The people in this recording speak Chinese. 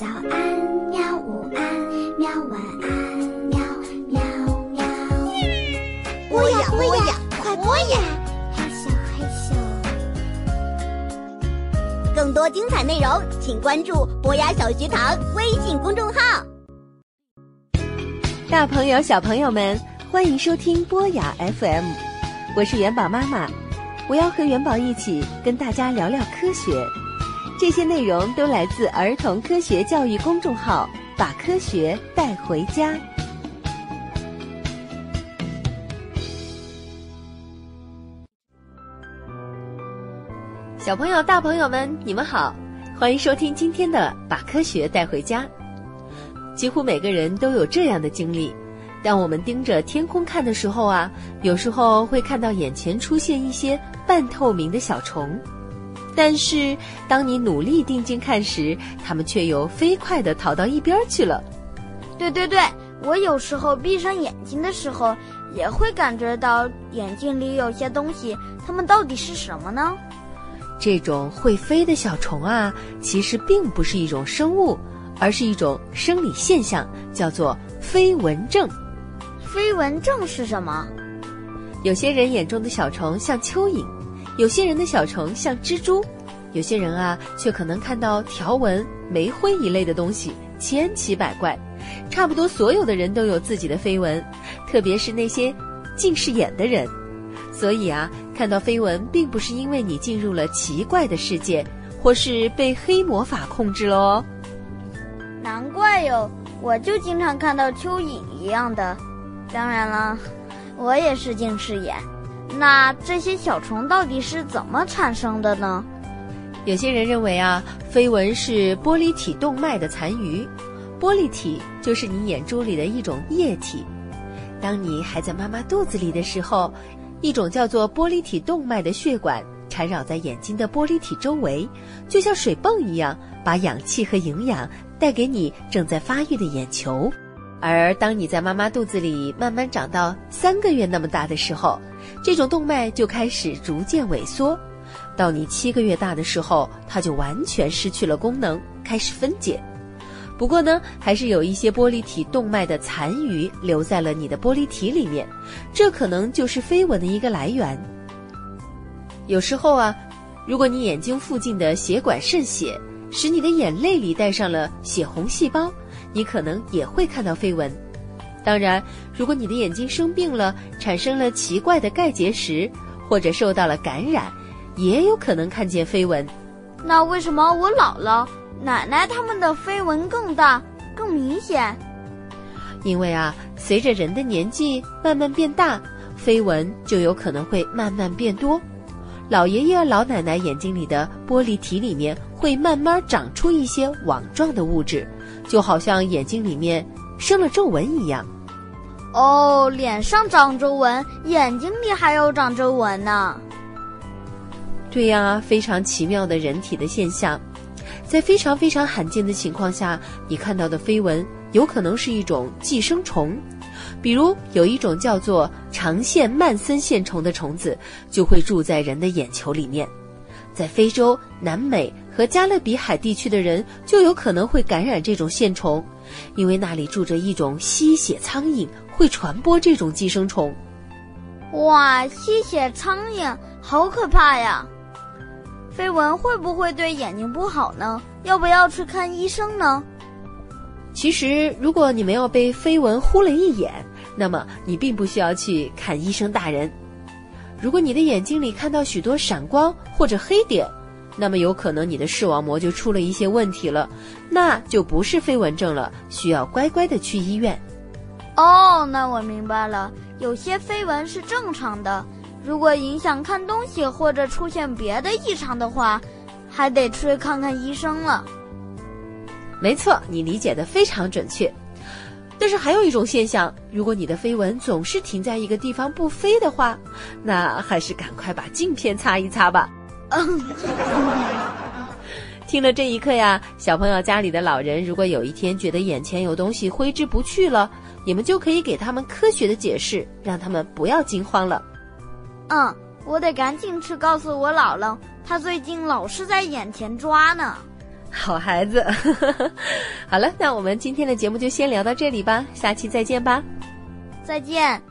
早安，喵！午安，喵！晚安，喵喵喵！播呀播呀，快播呀！嘿咻嘿咻。更多精彩内容，请关注博雅小学堂微信公众号。大朋友、小朋友们，欢迎收听博雅 FM，我是元宝妈妈，我要和元宝一起跟大家聊聊科学。这些内容都来自儿童科学教育公众号，把科学带回家。小朋友、大朋友们，你们好，欢迎收听今天的《把科学带回家》。几乎每个人都有这样的经历：当我们盯着天空看的时候啊，有时候会看到眼前出现一些半透明的小虫。但是，当你努力定睛看时，它们却又飞快地逃到一边去了。对对对，我有时候闭上眼睛的时候，也会感觉到眼睛里有些东西，它们到底是什么呢？这种会飞的小虫啊，其实并不是一种生物，而是一种生理现象，叫做飞蚊症。飞蚊症是什么？有些人眼中的小虫像蚯蚓。有些人的小虫像蜘蛛，有些人啊却可能看到条纹、煤灰一类的东西，千奇百怪。差不多所有的人都有自己的飞蚊，特别是那些近视眼的人。所以啊，看到飞蚊并不是因为你进入了奇怪的世界，或是被黑魔法控制了哦。难怪哟，我就经常看到蚯蚓一样的。当然了，我也是近视眼。那这些小虫到底是怎么产生的呢？有些人认为啊，飞蚊是玻璃体动脉的残余。玻璃体就是你眼珠里的一种液体。当你还在妈妈肚子里的时候，一种叫做玻璃体动脉的血管缠绕在眼睛的玻璃体周围，就像水泵一样，把氧气和营养带给你正在发育的眼球。而当你在妈妈肚子里慢慢长到三个月那么大的时候，这种动脉就开始逐渐萎缩，到你七个月大的时候，它就完全失去了功能，开始分解。不过呢，还是有一些玻璃体动脉的残余留在了你的玻璃体里面，这可能就是飞蚊的一个来源。有时候啊，如果你眼睛附近的血管渗血，使你的眼泪里带上了血红细胞。你可能也会看到飞蚊，当然，如果你的眼睛生病了，产生了奇怪的钙结石，或者受到了感染，也有可能看见飞蚊。那为什么我姥姥、奶奶他们的飞蚊更大、更明显？因为啊，随着人的年纪慢慢变大，飞蚊就有可能会慢慢变多。老爷爷、老奶奶眼睛里的玻璃体里面会慢慢长出一些网状的物质。就好像眼睛里面生了皱纹一样，哦，脸上长皱纹，眼睛里还有长皱纹呢。对呀，非常奇妙的人体的现象，在非常非常罕见的情况下，你看到的飞蚊有可能是一种寄生虫，比如有一种叫做长线曼森线虫的虫子，就会住在人的眼球里面。在非洲、南美和加勒比海地区的人就有可能会感染这种线虫，因为那里住着一种吸血苍蝇，会传播这种寄生虫。哇，吸血苍蝇好可怕呀！飞蚊会不会对眼睛不好呢？要不要去看医生呢？其实，如果你没有被飞蚊呼了一眼，那么你并不需要去看医生大人。如果你的眼睛里看到许多闪光或者黑点，那么有可能你的视网膜就出了一些问题了，那就不是飞蚊症了，需要乖乖的去医院。哦，那我明白了，有些飞蚊是正常的，如果影响看东西或者出现别的异常的话，还得去看看医生了。没错，你理解的非常准确。但是还有一种现象，如果你的飞蚊总是停在一个地方不飞的话，那还是赶快把镜片擦一擦吧。嗯 听了这一课呀，小朋友家里的老人如果有一天觉得眼前有东西挥之不去了，你们就可以给他们科学的解释，让他们不要惊慌了。嗯，我得赶紧去告诉我姥姥，她最近老是在眼前抓呢。好孩子。好了，那我们今天的节目就先聊到这里吧，下期再见吧。再见。